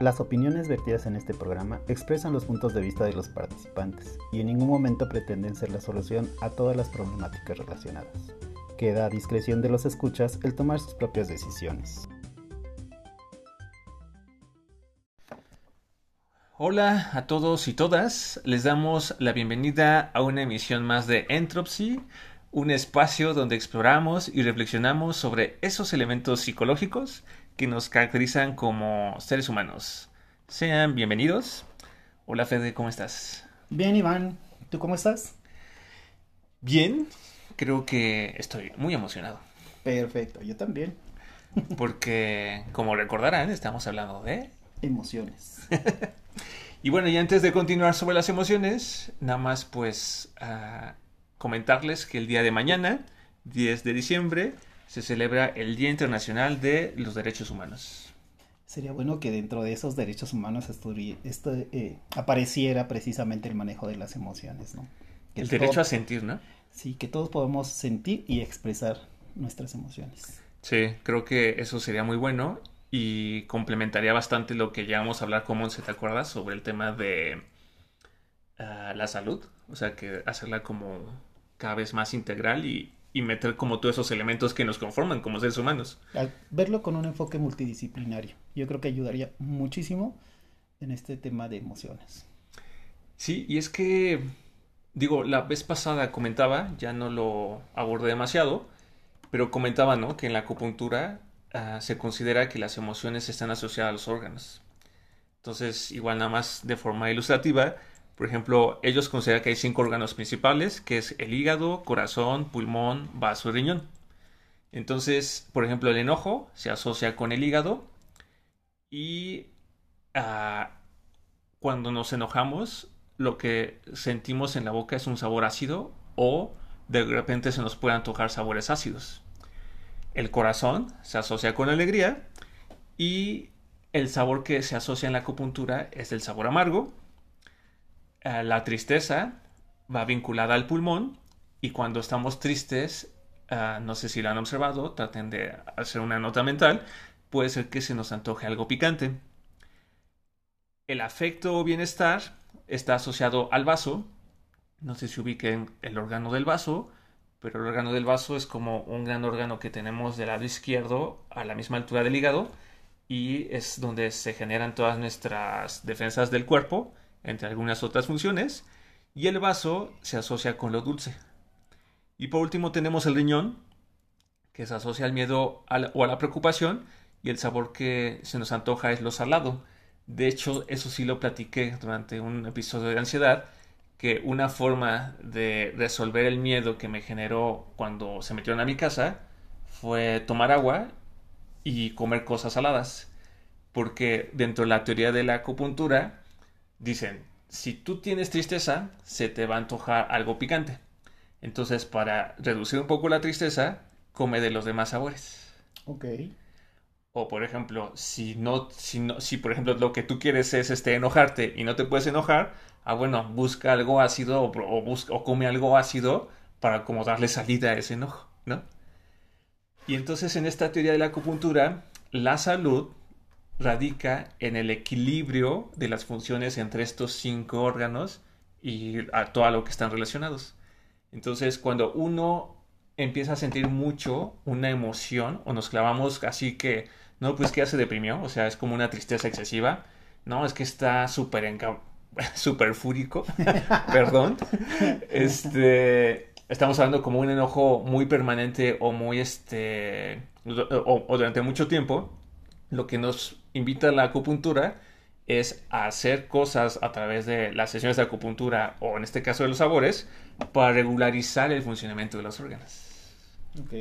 Las opiniones vertidas en este programa expresan los puntos de vista de los participantes y en ningún momento pretenden ser la solución a todas las problemáticas relacionadas. Queda a discreción de los escuchas el tomar sus propias decisiones. Hola a todos y todas, les damos la bienvenida a una emisión más de Entropy, un espacio donde exploramos y reflexionamos sobre esos elementos psicológicos que nos caracterizan como seres humanos. Sean bienvenidos. Hola Fede, ¿cómo estás? Bien, Iván. ¿Tú cómo estás? Bien, creo que estoy muy emocionado. Perfecto, yo también. Porque, como recordarán, estamos hablando de... Emociones. y bueno, y antes de continuar sobre las emociones, nada más pues uh, comentarles que el día de mañana, 10 de diciembre, se celebra el Día Internacional de los Derechos Humanos. Sería bueno que dentro de esos derechos humanos esto, eh, apareciera precisamente el manejo de las emociones, ¿no? el derecho a sentir, ¿no? Sí, que todos podamos sentir y expresar nuestras emociones. Sí, creo que eso sería muy bueno y complementaría bastante lo que ya vamos a hablar con se ¿te acuerdas? Sobre el tema de uh, la salud, o sea, que hacerla como cada vez más integral y, y meter como todos esos elementos que nos conforman como seres humanos. Al verlo con un enfoque multidisciplinario, yo creo que ayudaría muchísimo en este tema de emociones. Sí, y es que, digo, la vez pasada comentaba, ya no lo abordé demasiado, pero comentaba, ¿no? Que en la acupuntura uh, se considera que las emociones están asociadas a los órganos. Entonces, igual nada más de forma ilustrativa, por ejemplo, ellos consideran que hay cinco órganos principales, que es el hígado, corazón, pulmón, vaso y riñón. Entonces, por ejemplo, el enojo se asocia con el hígado y uh, cuando nos enojamos, lo que sentimos en la boca es un sabor ácido o de repente se nos pueden antojar sabores ácidos. El corazón se asocia con alegría y el sabor que se asocia en la acupuntura es el sabor amargo eh, la tristeza va vinculada al pulmón y cuando estamos tristes, uh, no sé si lo han observado, traten de hacer una nota mental, puede ser que se nos antoje algo picante. El afecto o bienestar está asociado al vaso. No sé si ubiquen el órgano del vaso, pero el órgano del vaso es como un gran órgano que tenemos del lado izquierdo a la misma altura del hígado y es donde se generan todas nuestras defensas del cuerpo entre algunas otras funciones, y el vaso se asocia con lo dulce. Y por último tenemos el riñón, que se asocia al miedo o a la preocupación, y el sabor que se nos antoja es lo salado. De hecho, eso sí lo platiqué durante un episodio de ansiedad, que una forma de resolver el miedo que me generó cuando se metieron a mi casa fue tomar agua y comer cosas saladas. Porque dentro de la teoría de la acupuntura, dicen, si tú tienes tristeza, se te va a antojar algo picante. Entonces, para reducir un poco la tristeza, come de los demás sabores. Ok. O por ejemplo, si no, si no, si por ejemplo lo que tú quieres es este enojarte y no te puedes enojar, ah bueno, busca algo ácido o, busca, o come algo ácido para como darle salida a ese enojo, ¿no? Y entonces en esta teoría de la acupuntura, la salud radica en el equilibrio de las funciones entre estos cinco órganos y a todo lo que están relacionados. Entonces, cuando uno empieza a sentir mucho una emoción o nos clavamos así que, no, pues que ya se deprimió, o sea, es como una tristeza excesiva, no, es que está súper super fúrico, perdón, este, estamos hablando como un enojo muy permanente o muy, este, o durante mucho tiempo, lo que nos invita a la acupuntura es a hacer cosas a través de las sesiones de acupuntura o en este caso de los sabores para regularizar el funcionamiento de los órganos. Ok.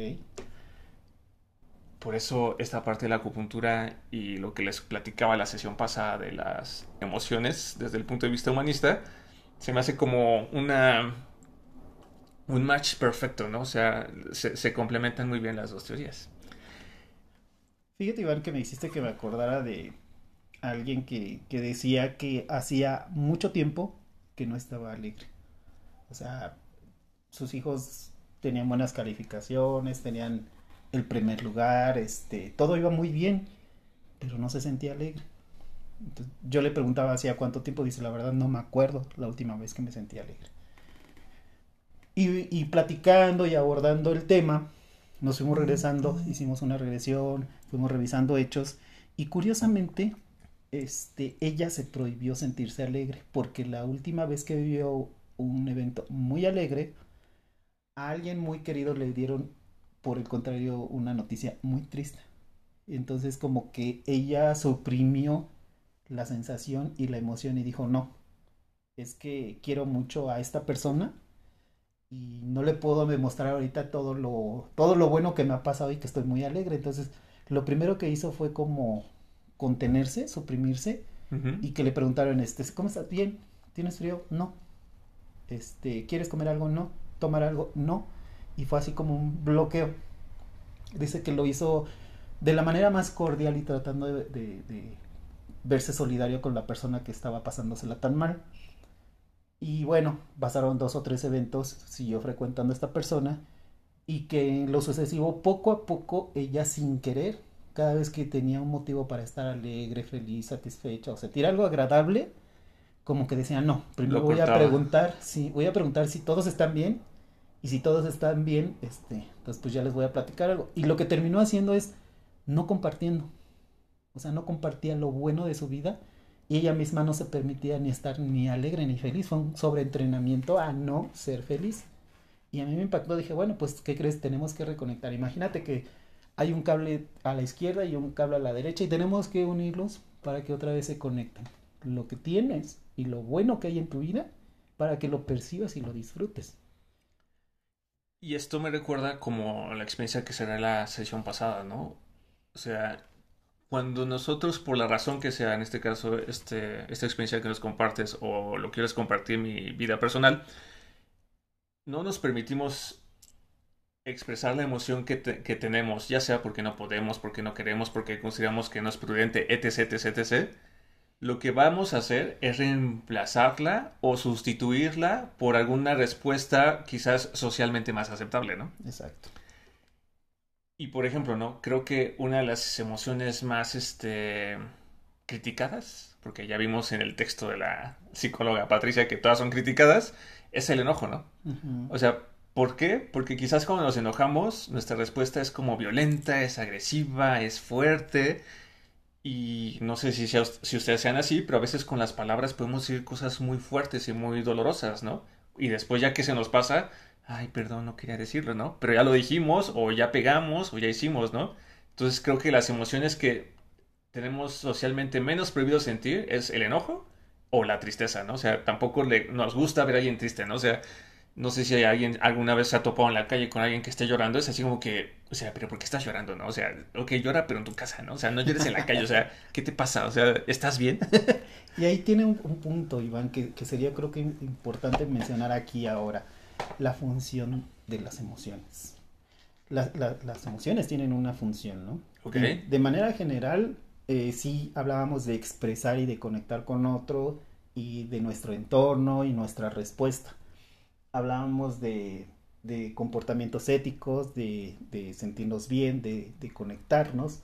Por eso esta parte de la acupuntura y lo que les platicaba la sesión pasada de las emociones desde el punto de vista humanista, se me hace como una un match perfecto, ¿no? O sea, se, se complementan muy bien las dos teorías. Fíjate, Iván, que me hiciste que me acordara de alguien que, que decía que hacía mucho tiempo que no estaba alegre. O sea, sus hijos tenían buenas calificaciones, tenían el primer lugar, este, todo iba muy bien, pero no se sentía alegre. Yo le preguntaba hacía cuánto tiempo, dice, la verdad no me acuerdo la última vez que me sentí alegre. Y platicando y abordando el tema, nos fuimos regresando, hicimos una regresión, fuimos revisando hechos y curiosamente, este, ella se prohibió sentirse alegre porque la última vez que vivió un evento muy alegre, a alguien muy querido le dieron, por el contrario, una noticia muy triste. Entonces como que ella suprimió la sensación y la emoción y dijo, no, es que quiero mucho a esta persona y no le puedo demostrar ahorita todo lo, todo lo bueno que me ha pasado y que estoy muy alegre. Entonces, lo primero que hizo fue como contenerse, suprimirse y que le preguntaron, este, ¿cómo estás? Bien, ¿tienes frío? No. Este, ¿quieres comer algo? No. ¿Tomar algo? No. Y fue así como un bloqueo. Dice que lo hizo de la manera más cordial y tratando de, de, de verse solidario con la persona que estaba pasándosela tan mal. Y bueno, pasaron dos o tres eventos, siguió frecuentando a esta persona y que en lo sucesivo, poco a poco, ella sin querer, cada vez que tenía un motivo para estar alegre, feliz, satisfecha o sentir algo agradable, como que decía, no, primero Lo voy a preguntar, sí, voy a preguntar si todos están bien y si todos están bien, este, entonces pues ya les voy a platicar algo. Y lo que terminó haciendo es no compartiendo, o sea, no compartía lo bueno de su vida y ella misma no se permitía ni estar ni alegre ni feliz. Fue un sobreentrenamiento a no ser feliz. Y a mí me impactó. Dije, bueno, pues, ¿qué crees? Tenemos que reconectar. Imagínate que hay un cable a la izquierda y un cable a la derecha y tenemos que unirlos para que otra vez se conecten. Lo que tienes y lo bueno que hay en tu vida para que lo percibas y lo disfrutes. Y esto me recuerda como la experiencia que será la sesión pasada, ¿no? O sea, cuando nosotros, por la razón que sea, en este caso, este, esta experiencia que nos compartes o lo quieres compartir mi vida personal, no nos permitimos expresar la emoción que, que tenemos, ya sea porque no podemos, porque no queremos, porque consideramos que no es prudente, etc, etc, etc. Lo que vamos a hacer es reemplazarla o sustituirla por alguna respuesta quizás socialmente más aceptable, ¿no? Exacto. Y por ejemplo, ¿no? Creo que una de las emociones más, este, criticadas, porque ya vimos en el texto de la psicóloga Patricia que todas son criticadas, es el enojo, ¿no? O sea, ¿por qué? Porque quizás cuando nos enojamos, nuestra respuesta es como violenta, es agresiva, es fuerte. Y no sé si, sea- si ustedes sean así, pero a veces con las palabras podemos decir cosas muy fuertes y muy dolorosas, ¿no? Y después ya que se nos pasa, ay, perdón, no quería decirlo, ¿no? Pero ya lo dijimos, o ya pegamos, o ya hicimos, ¿no? Entonces creo que las emociones que tenemos socialmente menos prohibido sentir es el enojo o la tristeza, ¿no? O sea, tampoco nos gusta ver a alguien triste, ¿no? O sea, no sé si alguien alguna vez se ha topado en la calle con alguien que esté llorando, es así como que, o sea, pero ¿por qué estás llorando, no? O sea, ok, llora, pero en tu casa, ¿no? O sea, no llores en la calle, o sea, ¿qué te pasa? O sea, ¿estás bien? Y ahí tiene un, un punto, Iván, que, que sería creo que importante mencionar aquí ahora, la función de las emociones. La- la- las emociones tienen una función, ¿no? Ok. Y De manera general, eh, sí hablábamos de expresar y de conectar con otro y de nuestro entorno y nuestra respuesta. Hablábamos de, de comportamientos éticos, de, de sentirnos bien, de, de conectarnos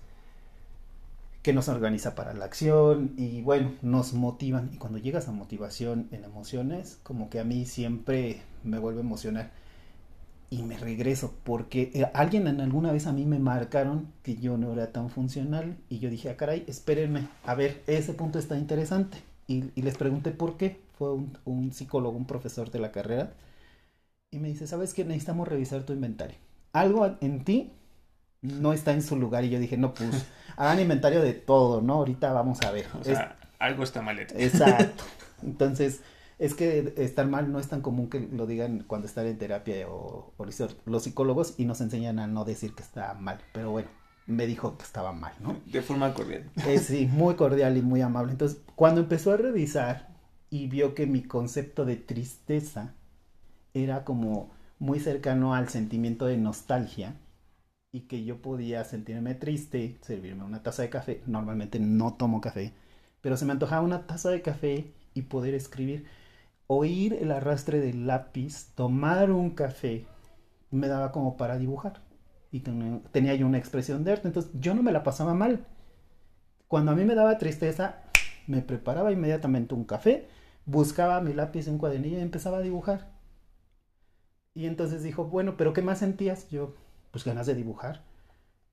que nos organiza para la acción y bueno, nos motivan. Y cuando llegas a motivación en emociones, como que a mí siempre me vuelve a emocionar y me regreso porque eh, alguien en alguna vez a mí me marcaron que yo no era tan funcional y yo dije, ah, caray, espérenme, a ver, ese punto está interesante. Y, y les pregunté por qué. Fue un, un psicólogo, un profesor de la carrera y me dice, ¿sabes qué? Necesitamos revisar tu inventario. Algo en ti no está en su lugar y yo dije, no, pues hagan inventario de todo, ¿no? Ahorita vamos a ver. O Es- sea, algo está mal exacto. Entonces, es que estar mal no es tan común que lo digan cuando están en terapia o, o los- los psicólogos y nos enseñan a no decir que está mal. Pero bueno, me dijo que estaba mal, ¿no? De forma cordial. Eh, sí, muy cordial y muy amable. Entonces, cuando empezó a revisar y vio que mi concepto de tristeza era como muy cercano al sentimiento de nostalgia y que yo podía sentirme triste, servirme una taza de café, normalmente no tomo café, pero se me antojaba una taza de café y poder escribir, oír el arrastre del lápiz, tomar un café, me daba como para dibujar y ten- tenía yo una expresión de arte, entonces yo no me la pasaba mal. Cuando a mí me daba tristeza, Me preparaba inmediatamente un café, buscaba mi lápiz un cuadernillo y empezaba a dibujar. Y entonces dijo, bueno, pero ¿qué más sentías? Yo, pues ganas de dibujar.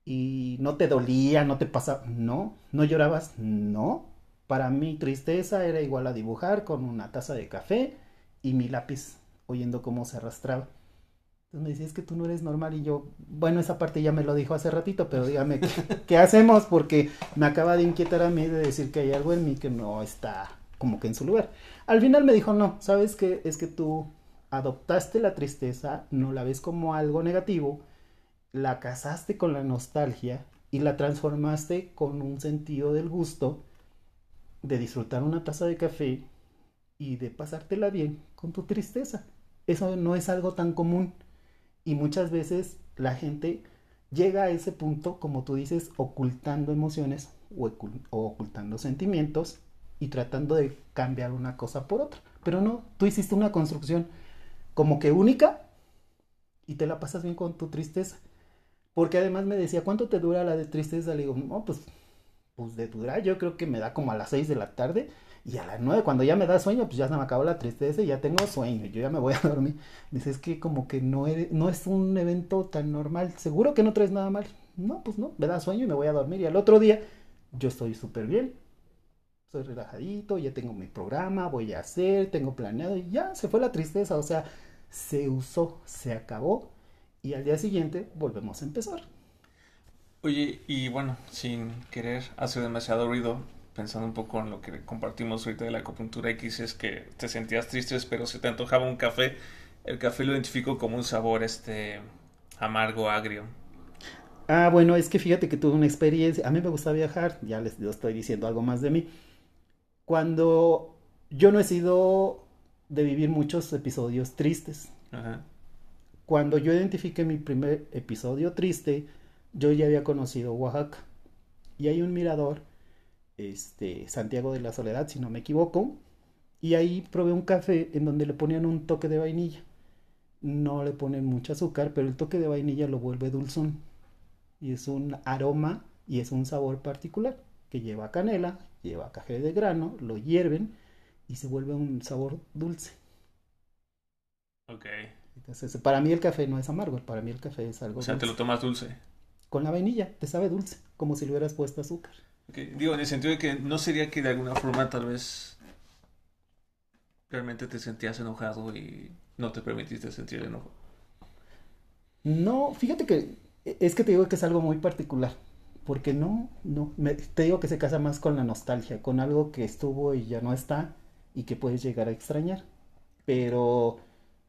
Y no te dolía, no te pasaba, no, no llorabas, no. Para mí tristeza era igual a dibujar con una taza de café y mi lápiz oyendo cómo se arrastraba. Entonces me decía, es que tú no eres normal y yo, bueno, esa parte ya me lo dijo hace ratito, pero dígame, ¿qué, hacemos? Porque me acaba de inquietar a mí de decir que hay algo en mí que no está como que en su lugar. Al final me dijo, no, ¿sabes qué? Es que tú adoptaste la tristeza, no la ves como algo negativo, la casaste con la nostalgia y la transformaste con un sentido del gusto de disfrutar una taza de café y de pasártela bien con tu tristeza. Eso no es algo tan común y muchas veces la gente llega a ese punto, como tú dices, ocultando emociones o, ocultando sentimientos y tratando de cambiar una cosa por otra. Pero no, tú hiciste una construcción como que única y te la pasas bien con tu tristeza. Porque además me decía, ¿cuánto te dura la tristeza? Le digo, no, pues, pues de durar, yo creo que me da como a las 6 de la tarde y a las 9, cuando ya me da sueño, pues ya se me acabó la tristeza y ya tengo sueño, yo ya me voy a dormir. Dice, es que como que no, no es un evento tan normal, seguro que no traes nada mal. No, pues no, me da sueño y me voy a dormir. Y al otro día, yo estoy súper bien, soy relajadito, ya tengo mi programa, voy a hacer, tengo planeado y ya se fue la tristeza. O sea, se usó, se acabó y al día siguiente volvemos a empezar. Oye, y bueno, sin querer hacer demasiado ruido, pensando un poco en lo que compartimos ahorita de la acupuntura X, es que te sentías triste, pero se te antojaba un café. El café lo identifico como un sabor este amargo, agrio. Ah, bueno, es que fíjate que tuve una experiencia. A mí me gusta viajar, ya les estoy diciendo algo más de mí. Cuando yo no he sido de vivir muchos episodios tristes. Cuando yo identifiqué mi primer episodio triste, yo ya había conocido Oaxaca. Y hay un mirador, este, Santiago de la Soledad, si no me equivoco. Y ahí probé un café en donde le ponían un toque de vainilla. No le ponen mucho azúcar, pero el toque de vainilla lo vuelve dulzón. Y es un aroma y es un sabor particular que lleva canela, lleva café de grano, lo hierven y se vuelve un sabor dulce. Ok. Entonces, para mí el café no es amargo, para mí el café es algo. O sea, te lo tomas dulce. Con la vainilla, te sabe dulce, como si le hubieras puesto azúcar. Okay. Digo, en el sentido de que no sería que de alguna forma tal vez realmente te sentías enojado y no te permitiste sentir el enojo. No, fíjate que es que te digo que es algo muy particular porque no, no, te digo que se casa más con la nostalgia, con algo que estuvo y ya no está y que puedes llegar a extrañar. Pero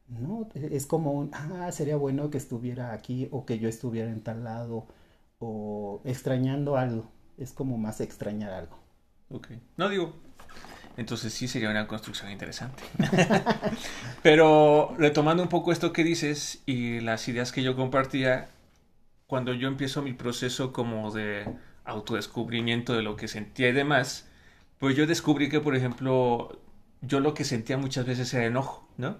no, es como un, ah, sería bueno que estuviera aquí o que yo estuviera en tal lado o extrañando algo. Es como más extrañar algo. Ok. No digo, entonces sí sería una construcción interesante. Pero retomando un poco esto que dices y las ideas que yo compartía, cuando yo empiezo mi proceso como de autodescubrimiento de lo que sentía y demás, pues yo descubrí que, por ejemplo, yo lo que sentía muchas veces era enojo, ¿no?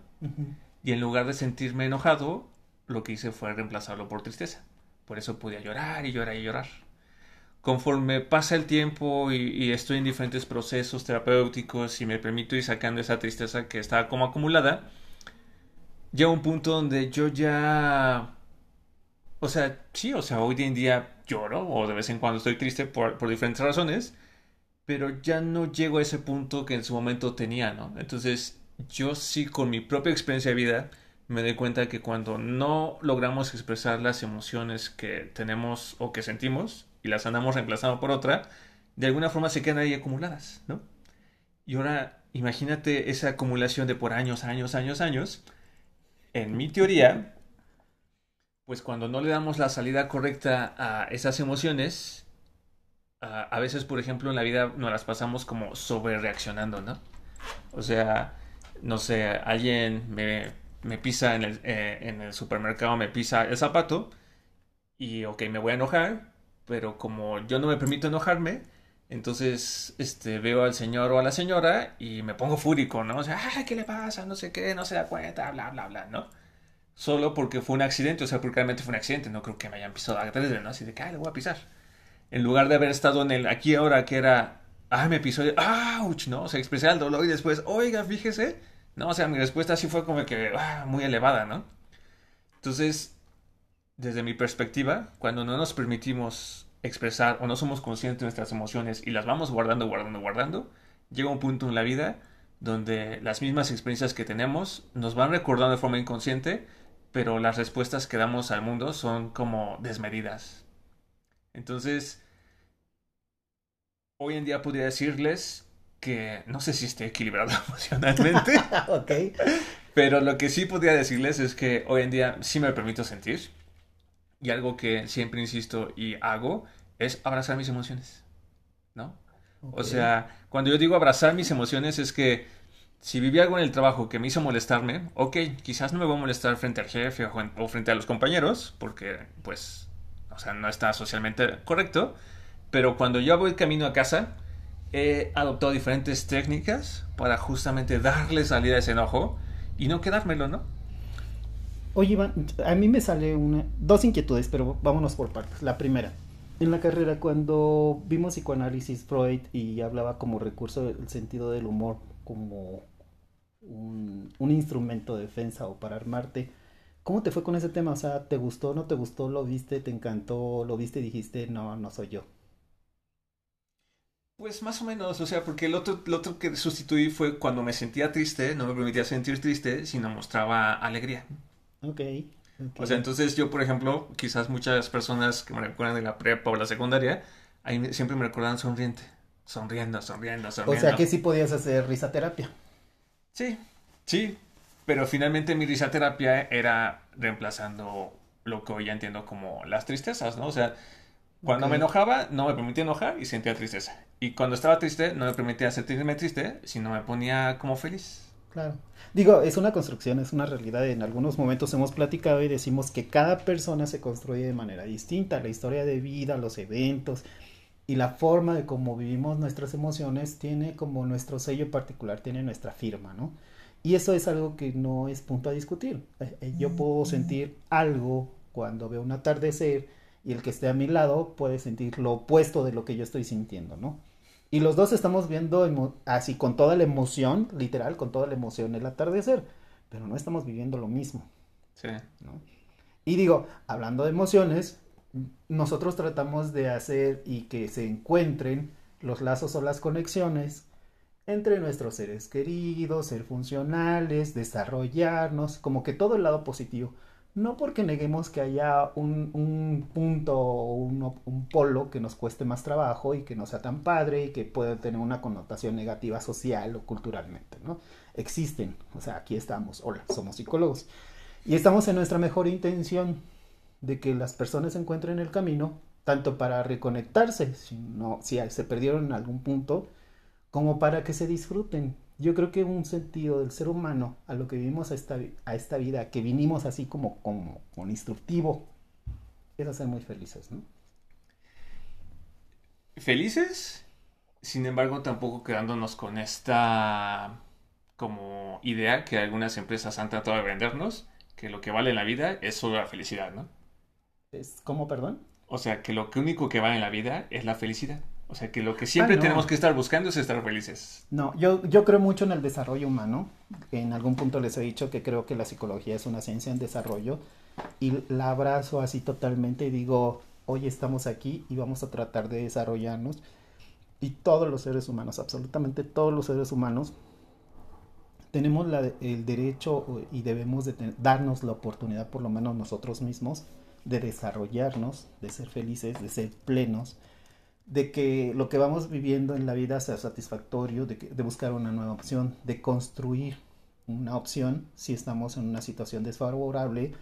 Y en lugar de sentirme enojado, lo que hice fue reemplazarlo por tristeza. Por eso podía llorar y llorar y llorar. Conforme pasa el tiempo y, y estoy en diferentes procesos terapéuticos y me permito ir sacando esa tristeza que estaba como acumulada, llega un punto donde yo ya o sea, sí, o sea, hoy en día lloro o de vez en cuando estoy triste por, por diferentes razones, pero ya no llego a ese punto que en su momento tenía, ¿no? Entonces, yo sí con mi propia experiencia de vida me doy cuenta que cuando no logramos expresar las emociones que tenemos o que sentimos y las andamos reemplazando por otra, de alguna forma se quedan ahí acumuladas, ¿no? Y ahora imagínate esa acumulación de por años, años, años, años. En mi teoría, pues cuando no le damos la salida correcta a esas emociones, a, veces, por ejemplo, en la vida nos las pasamos como sobre reaccionando, ¿no? O sea, no sé, alguien me, pisa en el, eh, en el supermercado, me pisa el zapato y, ok, me voy a enojar, pero como yo no me permito enojarme, entonces este, veo al señor o a la señora y me pongo fúrico, ¿no? O sea, ¿qué le pasa? No sé qué, no se da cuenta, bla, bla, bla, ¿no? solo porque fue un accidente, o sea, porque realmente fue un accidente, no creo que me hayan pisado a ¿no? Así de que, le voy a pisar. En lugar de haber estado en el aquí ahora, que era ah, me pisó, ouch, ¿no? O sea, expresé el dolor y después, oiga, fíjese. No, o sea, mi respuesta sí fue como que, ah, muy elevada, ¿no? Entonces, desde mi perspectiva, cuando no nos permitimos expresar o no somos conscientes de nuestras emociones y las vamos guardando, guardando, guardando, llega un punto en la vida donde las mismas experiencias que tenemos nos van recordando de forma inconsciente, pero las respuestas que damos al mundo son como desmedidas. Entonces, hoy en día podría decirles que no sé si esté equilibrado emocionalmente. ok. Pero lo que sí podría decirles es que hoy en día sí me permito sentir. Y algo que siempre insisto y hago es abrazar mis emociones. ¿No? O sea, cuando yo digo abrazar mis emociones es que si viví algo en el trabajo que me hizo molestarme, ok, quizás no me voy a molestar frente al jefe o frente a los compañeros, porque pues, o sea, no está socialmente correcto, pero cuando yo voy camino a casa, he adoptado diferentes técnicas para justamente darle salida a ese enojo y no quedármelo, ¿no? Oye, Iván, a mí me sale una, dos inquietudes, pero vámonos por partes. La primera, en la carrera cuando vimos psicoanálisis Freud y hablaba como recurso del sentido del humor como un, un, instrumento de defensa o para armarte, ¿cómo te fue con ese tema? O sea, ¿te gustó, no te gustó, lo viste, te encantó, lo viste y dijiste, no, no soy yo? Pues más o menos, o sea, porque el otro, el otro que sustituí fue cuando me sentía triste, no me permitía sentir triste, sino mostraba alegría. Ok. O sea, entonces yo, por ejemplo, quizás muchas personas que me recuerdan de la prepa o la secundaria, ahí siempre me recordaban sonriente. Sonriendo, sonriendo, sonriendo. O sea que sí podías hacer risaterapia. Sí, sí. Pero finalmente mi risaterapia era reemplazando lo que hoy ya entiendo como las tristezas, ¿no? O sea, cuando me enojaba, no me permitía enojar y sentía tristeza. Y cuando estaba triste, no me permitía sentirme triste, sino me ponía como feliz. Claro. Digo, es una construcción, es una realidad. En algunos momentos hemos platicado y decimos que cada persona se construye de manera distinta. La historia de vida, los eventos y la forma de cómo vivimos nuestras emociones tiene como nuestro sello particular, tiene nuestra firma, ¿no? Y eso es algo que no es punto a discutir. Eh, eh, yo puedo sentir algo cuando veo un atardecer y el que esté a mi lado puede sentir lo opuesto de lo que yo estoy sintiendo, ¿no? Y los dos estamos viendo así con toda la emoción, literal, con toda la emoción el atardecer, pero no estamos viviendo lo mismo. Sí. Y digo, hablando de emociones, nosotros tratamos de hacer y que se encuentren los lazos o las conexiones entre nuestros seres queridos, ser funcionales, desarrollarnos, como que todo el lado positivo no porque neguemos que haya un, punto o un, polo que nos cueste más trabajo y que no sea tan padre y que pueda tener una connotación negativa social o culturalmente, ¿no? Existen, o sea, aquí estamos, hola, somos psicólogos. Y estamos en nuestra mejor intención de que las personas encuentren el camino, tanto para reconectarse, si, se perdieron en algún punto, como para que se disfruten yo creo que un sentido del ser humano a lo que vivimos a esta, a esta vida, que vinimos así como, como con instructivo, es hacer muy felices, ¿no? Felices, sin embargo, tampoco quedándonos con esta como idea que algunas empresas han tratado de vendernos, que lo que vale en la vida es solo la felicidad, ¿no? ¿Es como, perdón? O sea, que lo único que vale en la vida es la felicidad. O sea, que lo que siempre ah, tenemos que estar buscando es estar felices. No, yo, yo creo mucho en el desarrollo humano. En algún punto les he dicho que creo que la psicología es una ciencia en desarrollo. Y la abrazo así totalmente y digo, hoy estamos aquí y vamos a tratar de desarrollarnos. Y todos los seres humanos, absolutamente todos los seres humanos, tenemos el derecho y debemos de darnos la oportunidad, por lo menos nosotros mismos, de desarrollarnos, de ser felices, de ser plenos de que lo que vamos viviendo en la vida sea satisfactorio, de, buscar una nueva opción, de construir una opción si estamos en una situación desfavorable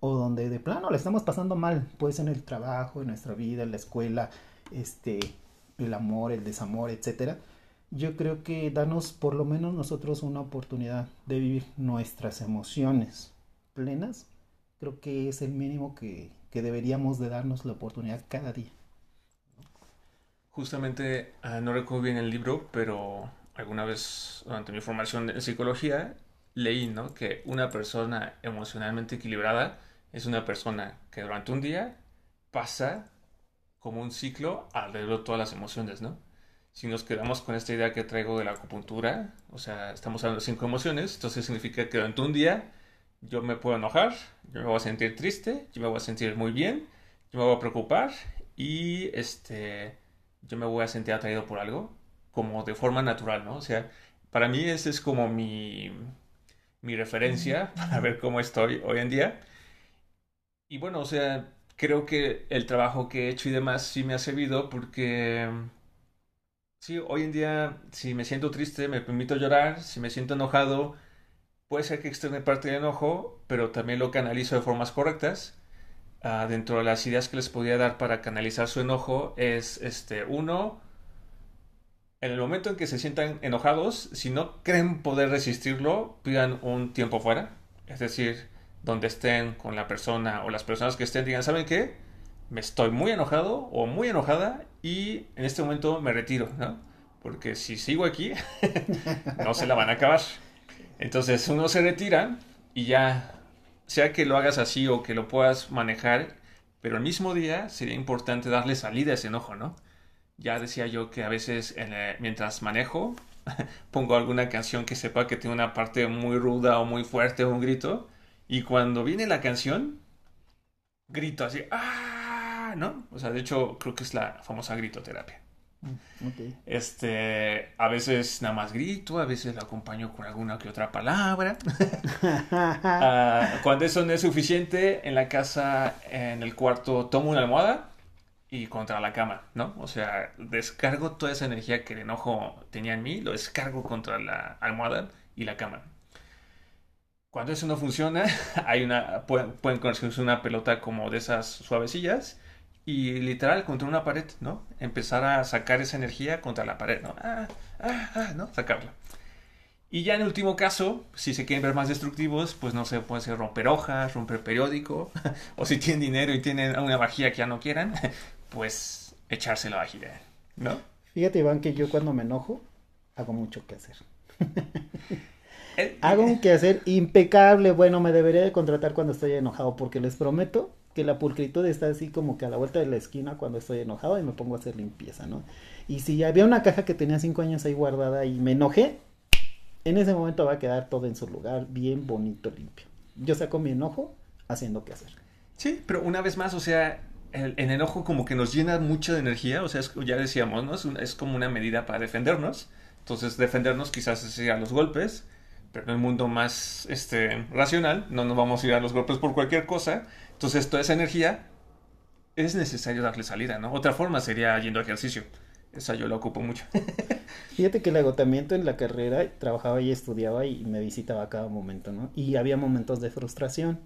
o donde de plano le estamos pasando mal, pues en el trabajo, en nuestra vida, en la escuela, este, el amor, el desamor, etcétera. Yo creo que danos por lo menos nosotros una oportunidad de vivir nuestras emociones plenas, creo que es el mínimo que, que deberíamos de darnos la oportunidad cada día. Justamente, ah, no recuerdo bien el libro, pero alguna vez durante mi formación en psicología leí ¿no? que una persona emocionalmente equilibrada es una persona que durante un día pasa como un ciclo alrededor de todas las emociones, ¿no? si nos quedamos con esta idea que traigo de la acupuntura, o sea, estamos hablando de cinco emociones, entonces significa que durante un día yo me puedo enojar, yo me voy a sentir triste, yo me voy a sentir muy bien, yo me voy a preocupar y este, yo me voy a sentir atraído por algo, como de forma natural, ¿no? O sea, para mí esa es como mi, mi referencia para ver cómo estoy hoy en día. Y bueno, o sea, creo que el trabajo que he hecho y demás sí me ha servido porque Sí, hoy en día, si me siento triste, me permito llorar. Si me siento enojado, puede ser que externe parte del enojo, pero también lo canalizo de formas correctas. Ah, dentro de las ideas que les podría dar para canalizar su enojo es, este, uno, en el momento en que se sientan enojados, si no creen poder resistirlo, pidan un tiempo fuera. Es decir, donde estén con la persona o las personas que estén, digan, ¿saben qué? me estoy muy enojado o muy enojada y en este momento me retiro, ¿no? Porque si sigo aquí, no se la van a acabar. Entonces uno se retira y ya, sea que lo hagas así o que lo puedas manejar, pero el mismo día sería importante darle salida a ese enojo, ¿no? Ya decía yo que a veces mientras manejo, pongo alguna canción que sepa que tiene una parte muy ruda o muy fuerte o un grito, y cuando viene la canción, grito así, ¡ah! ¿no? O sea, de hecho, creo que es la famosa gritoterapia. Mm, este, a veces nada más grito, a veces lo acompaño con alguna que otra palabra. Ah, cuando eso no es suficiente, en la casa, en el cuarto, tomo una almohada y contra la cama, ¿no? O sea, descargo toda esa energía que el enojo tenía en mí, lo descargo contra la almohada y la cama. Cuando eso no funciona, hay una, pueden, pueden una pelota como de esas suavecillas y literal contra una pared, ¿no? Empezar a sacar esa energía contra la pared, ¿no? Ah, ah, ah, ¿no? Sacarla. Y ya en último caso, si se quieren ver más destructivos, pues no sé, puede ser romper hojas, romper periódico, o si tienen dinero y tienen una vajilla que ya no quieran, pues echarse la vajilla, ¿no? Fíjate, Iván, que yo cuando me enojo, hago mucho que hacer. Hago un quehacer impecable. Bueno, me debería de contratar cuando estoy enojado, porque les prometo que la pulcritud está así como que a la vuelta de la esquina cuando estoy enojado y me pongo a hacer limpieza, ¿no? Y si había una caja que tenía cinco años ahí guardada y me enojé, en ese momento va a quedar todo en su lugar, bien bonito, limpio. Yo saco mi enojo haciendo qué hacer. Sí, pero una vez más, o sea, el, enojo como que nos llena mucho de energía, o sea, ya decíamos, ¿no? Es, como una medida para defendernos. Entonces, defendernos quizás sea los golpes, pero en el mundo más este, racional no nos vamos a ir a los golpes por cualquier cosa. Entonces, toda esa energía es necesario darle salida, ¿no? Otra forma sería yendo a ejercicio. Esa yo la ocupo mucho. Fíjate que el agotamiento en la carrera, trabajaba y estudiaba y me visitaba a cada momento, ¿no? Y había momentos de frustración.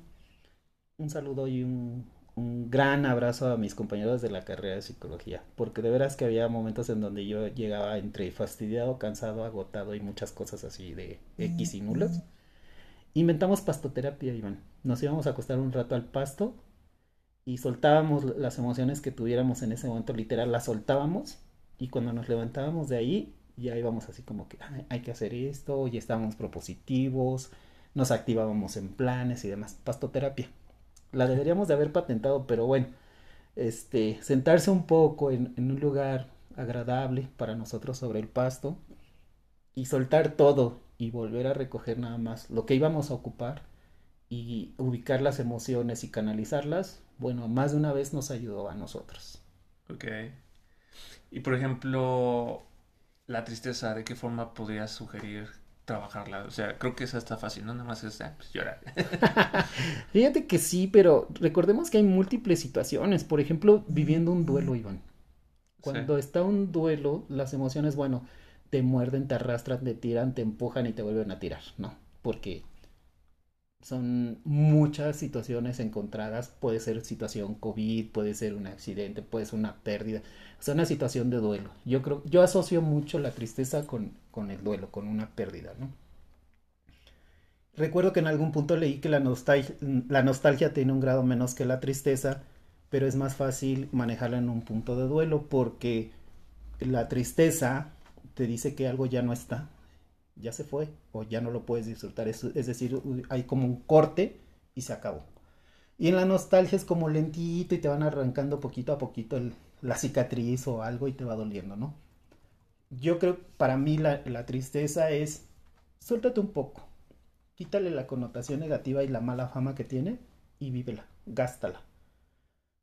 Un saludo y un, gran abrazo a mis compañeros de la carrera de psicología, porque de veras que había momentos en donde yo llegaba entre fastidiado, cansado, agotado y muchas cosas así de X y nulos. Inventamos pastoterapia, Iván. Nos íbamos a acostar un rato al pasto y soltábamos las emociones que tuviéramos en ese momento, literal, las soltábamos y cuando nos levantábamos de ahí ya íbamos así como que hay que hacer esto y estábamos propositivos, nos activábamos en planes y demás. Pastoterapia. La deberíamos de haber patentado, pero bueno, este, sentarse un poco en, en un lugar agradable para nosotros sobre el pasto y soltar todo y volver a recoger nada más lo que íbamos a ocupar y ubicar las emociones y canalizarlas, bueno, más de una vez nos ayudó a nosotros. Ok. Y por ejemplo, la tristeza, ¿de qué forma podrías sugerir trabajarla? O sea, creo que esa está fácil, ¿no? Nada más es ah, pues, llorar. Fíjate que sí, pero recordemos que hay múltiples situaciones. Por ejemplo, viviendo un duelo, Iván. Cuando está un duelo, las emociones, bueno, te muerden, te arrastran, te tiran, te empujan y te vuelven a tirar, ¿no? Porque son muchas situaciones encontradas, puede ser situación COVID, puede ser un accidente, puede ser una pérdida, o sea, una situación de duelo. Yo creo, yo asocio mucho la tristeza con, con el duelo, con una pérdida, ¿no? Recuerdo que en algún punto leí que la nostalgia, la nostalgia tiene un grado menos que la tristeza, pero es más fácil manejarla en un punto de duelo porque la tristeza te dice que algo ya no está, ya se fue o ya no lo puedes disfrutar. Es, decir, hay como un corte y se acabó. Y en la nostalgia es como lentito y te van arrancando poquito a poquito la cicatriz o algo y te va doliendo, ¿no? yo creo, para mí la, la tristeza es, suéltate un poco, quítale la connotación negativa y la mala fama que tiene y vívela, gástala.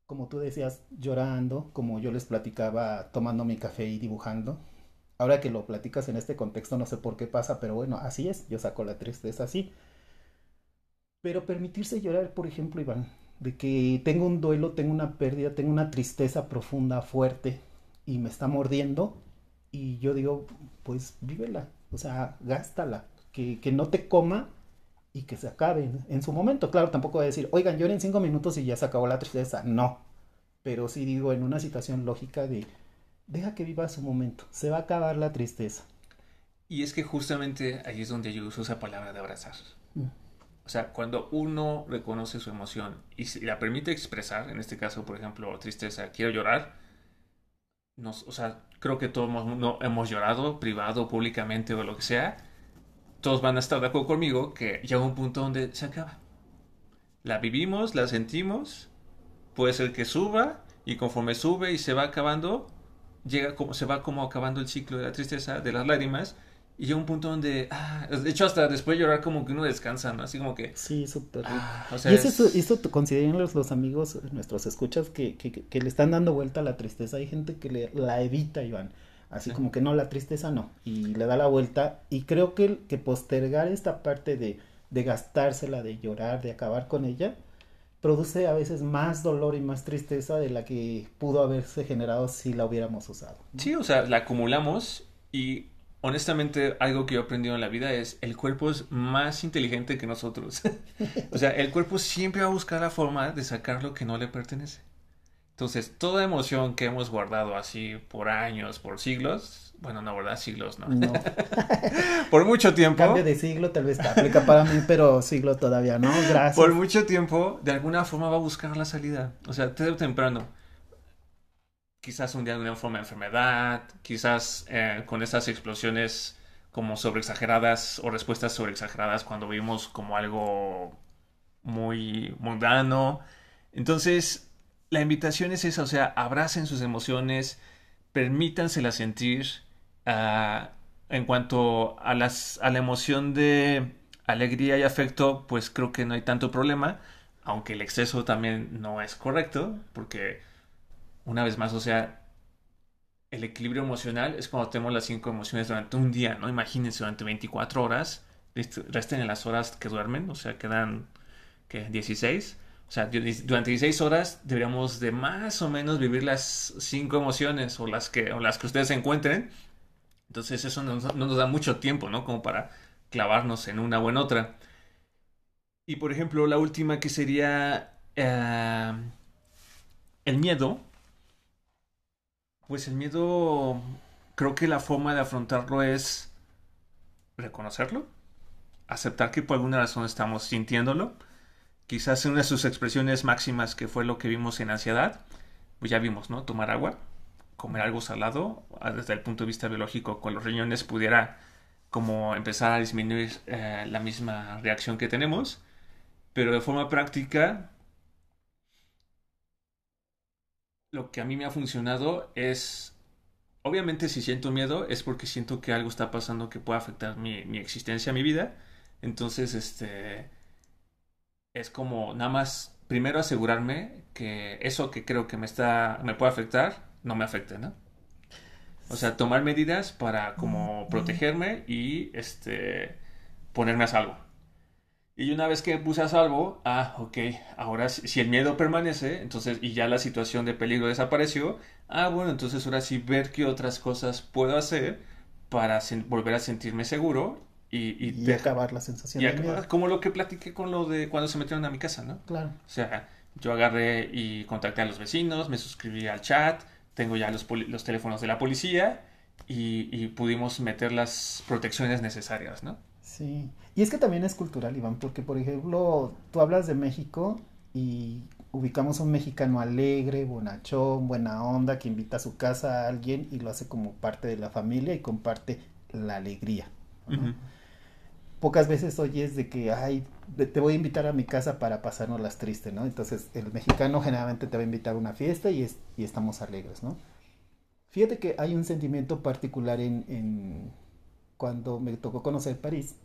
Como tú decías, llorando, como yo les platicaba tomando mi café y dibujando. Ahora que lo platicas en este contexto, no sé por qué pasa, pero bueno, así es, yo saco la tristeza así. Pero permitirse llorar, por ejemplo, Iván, de que tengo un duelo, tengo una pérdida, tengo una tristeza profunda, fuerte, y me está mordiendo, y yo digo, pues vívela, o sea, gástala, que, que no te coma y que se acabe en, su momento. Claro, tampoco voy a decir, oigan, lloren cinco minutos y ya se acabó la tristeza. No. Pero sí digo, en una situación lógica de, deja que viva su momento, se va a acabar la tristeza. Y es que justamente ahí es donde yo uso esa palabra de abrazar. Mm. O sea, cuando uno reconoce su emoción y la permite expresar, en este caso, por ejemplo, tristeza, quiero llorar, nos, o sea, creo que todos hemos, hemos llorado, privado, públicamente o lo que sea, todos van a estar de acuerdo conmigo que llega un punto donde se acaba. La vivimos, la sentimos, puede ser que suba y conforme sube y se va acabando, llega como se va como acabando el ciclo de la tristeza, de las lágrimas y llega un punto donde, ah, de hecho hasta después de llorar como que uno descansa, ¿no? Así como que... Sí, súper. Ah, y eso, eso consideran los, los, amigos, nuestros escuchas, que, que, que, le están dando vuelta a la tristeza. Hay gente que le, la evita, Iván. Así como que no, la tristeza no. Y le da la vuelta. Y creo que, que postergar esta parte de, de gastársela, de llorar, de acabar con ella, produce a veces más dolor y más tristeza de la que pudo haberse generado si la hubiéramos usado. Sí, o sea, la acumulamos y honestamente algo que yo he aprendido en la vida es el cuerpo es más inteligente que nosotros. o sea, el cuerpo siempre va a buscar la forma de sacar lo que no le pertenece. Entonces, toda emoción que hemos guardado así por años, por siglos, bueno, no, ¿verdad? Siglos, ¿no? No. por mucho tiempo. Cambio de siglo tal vez te aplica para mí, pero siglo todavía no, gracias. Por mucho tiempo, de alguna forma va a buscar la salida. O sea, tarde o temprano. Quizás un día de una forma de enfermedad, quizás eh, con esas explosiones como sobreexageradas o respuestas sobreexageradas cuando vimos como algo muy mundano. Entonces, la invitación es esa, o sea, abracen sus emociones, permítanselas sentir. Ah, en cuanto a, las, a la emoción de alegría y afecto, pues creo que no hay tanto problema, aunque el exceso también no es correcto, porque una vez más, o sea, el equilibrio emocional es cuando tenemos las cinco emociones durante un día, ¿no? Imagínense durante 24 horas, resten en las horas que duermen, o sea, quedan, ¿qué? 16 o sea, durante 16 horas deberíamos de más o menos vivir las cinco emociones o las que, o las que ustedes encuentren. Entonces eso no, nos da mucho tiempo, ¿no? Como para clavarnos en una o en otra. Y por ejemplo, la última que sería eh, el miedo. Pues el miedo, creo que la forma de afrontarlo es reconocerlo, aceptar que por alguna razón estamos sintiéndolo quizás una de sus expresiones máximas que fue lo que vimos en ansiedad, pues ya vimos, ¿no? Tomar agua, comer algo salado, ah, desde el punto de vista biológico, con los riñones pudiera como empezar a disminuir eh, la misma reacción que tenemos, pero de forma práctica, lo que a mí me ha funcionado es, obviamente si siento miedo es porque siento que algo está pasando que puede afectar mi, mi existencia, mi vida, entonces, este, es como nada más primero asegurarme que eso que creo que me está me puede afectar no me afecte, ¿no? O sea, tomar medidas para como protegerme y este ponerme a salvo. Y una vez que puse a salvo, ah, ok, ahora si el miedo permanece, entonces, y ya la situación de peligro desapareció, ah, bueno, entonces ahora sí ver qué otras cosas puedo hacer para volver a sentirme seguro y, acabar la sensación de miedo. Como lo que platiqué con lo de cuando se metieron a mi casa, ¿no? Claro. O sea, yo agarré y contacté a los vecinos, me suscribí al chat, tengo ya los, los teléfonos de la policía y, pudimos meter las protecciones necesarias, ¿no? Sí. Y es que también es cultural, Iván, porque por ejemplo, tú hablas de México y ubicamos a un mexicano alegre, bonachón, buena onda, que invita a su casa a alguien y lo hace como parte de la familia y comparte la alegría pocas veces oyes de que, ay, te voy a invitar a mi casa para pasarnos las tristes, ¿no? Entonces, el mexicano generalmente te va a invitar a una fiesta y, es, y estamos alegres, ¿no? Fíjate que hay un sentimiento particular en, en cuando me tocó conocer París.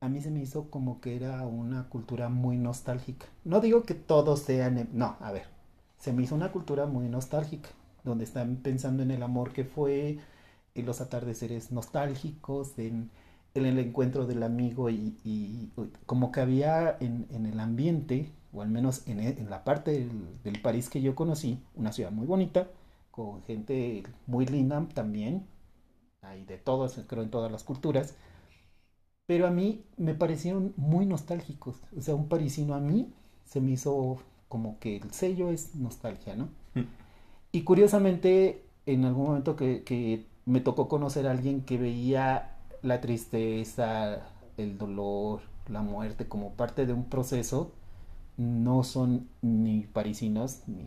A mí se me hizo como que era una cultura muy nostálgica. No digo que todos sean... No, a ver. Se me hizo una cultura muy nostálgica, donde están pensando en el amor que fue, en los atardeceres nostálgicos, en, en el encuentro del amigo y, y como que había en, en, el ambiente, o al menos en, en la parte del, del París que yo conocí, una ciudad muy bonita, con gente muy linda también, hay de todos, creo en todas las culturas, pero a mí me parecieron muy nostálgicos, o sea, un parisino a mí se me hizo como que el sello es nostalgia, ¿no? Mm. Y curiosamente, en algún momento que, que me tocó conocer a alguien que veía la tristeza, el dolor, la muerte como parte de un proceso, no son ni parisinos ni,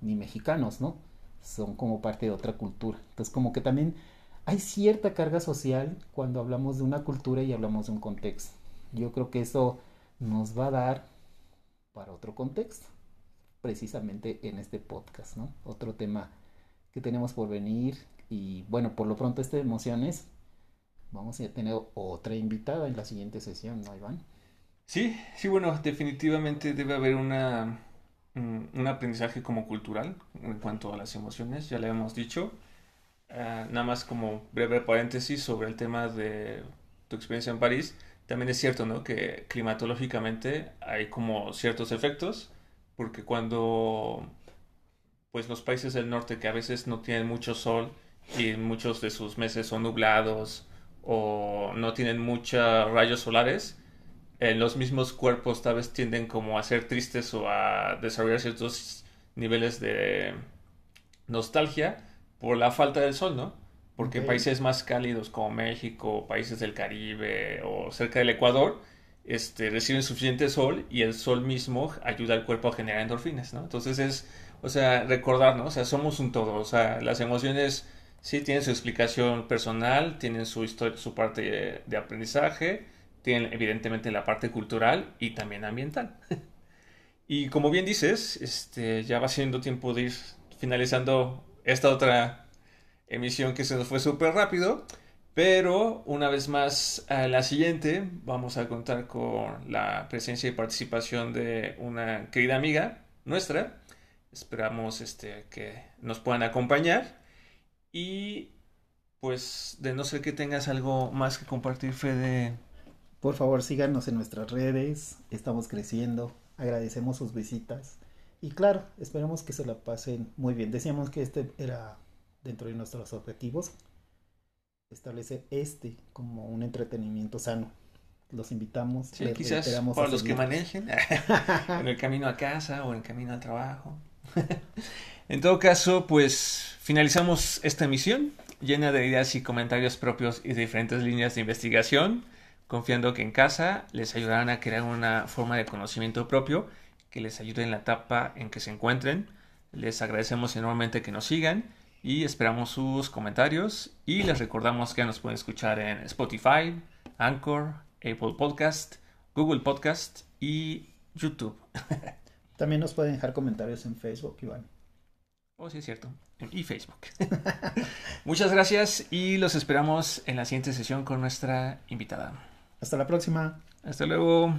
ni mexicanos, ¿no? son como parte de otra cultura. Entonces como que también hay cierta carga social cuando hablamos de una cultura y hablamos de un contexto. Yo creo que eso nos va a dar para otro contexto, precisamente en este podcast, ¿no? Otro tema que tenemos por venir y bueno, por lo pronto este de emociones, vamos a tener otra invitada en la siguiente sesión, ¿no, Iván? Sí, sí, bueno, definitivamente debe haber una un aprendizaje como cultural en cuanto a las emociones, ya le hemos dicho. Ah, nada más como breve paréntesis sobre el tema de tu experiencia en París. También es cierto, ¿no? Que climatológicamente hay como ciertos efectos, porque cuando pues los países del norte que a veces no tienen mucho sol y muchos de sus meses son nublados o no tienen muchos rayos solares, en los mismos cuerpos tal vez tienden como a ser tristes o a desarrollar ciertos niveles de nostalgia por la falta del sol, ¿no? Porque países más cálidos como México, países del Caribe o cerca del Ecuador, este, reciben suficiente sol y el sol mismo ayuda al cuerpo a generar endorfinas, ¿no? Entonces es, o sea, recordar, ¿no? O sea, somos un todo, o sea, las emociones sí tienen su explicación personal, tienen su, historia, su parte de aprendizaje, tienen evidentemente la parte cultural y también ambiental. y como bien dices, este, ya va siendo tiempo de ir finalizando esta otra emisión que se nos fue súper rápido. Pero una vez más, a la siguiente vamos a contar con la presencia y participación de una querida amiga nuestra. Esperamos este, que nos puedan acompañar. Y pues de no ser que tengas algo más que compartir, Fede, por favor, síganos en nuestras redes, estamos creciendo, agradecemos sus visitas y claro, esperamos que se la pasen muy bien. Decíamos que este era dentro de nuestros objetivos, establecer este como un entretenimiento sano. Los invitamos. Sí, quizás para los que manejen en el camino a casa o en el camino al trabajo. en todo caso, pues finalizamos esta emisión llena de ideas y comentarios propios y de diferentes líneas de investigación confiando que en casa les ayudarán a crear una forma de conocimiento propio que les ayude en la etapa en que se encuentren. Les agradecemos enormemente que nos sigan y esperamos sus comentarios y les recordamos que nos pueden escuchar en Spotify, Anchor, Apple Podcast, Google Podcast y YouTube. También nos pueden dejar comentarios en Facebook, Iván. Oh, sí, es cierto. Y Facebook. Muchas gracias y los esperamos en la siguiente sesión con nuestra invitada. Hasta la próxima. Hasta luego.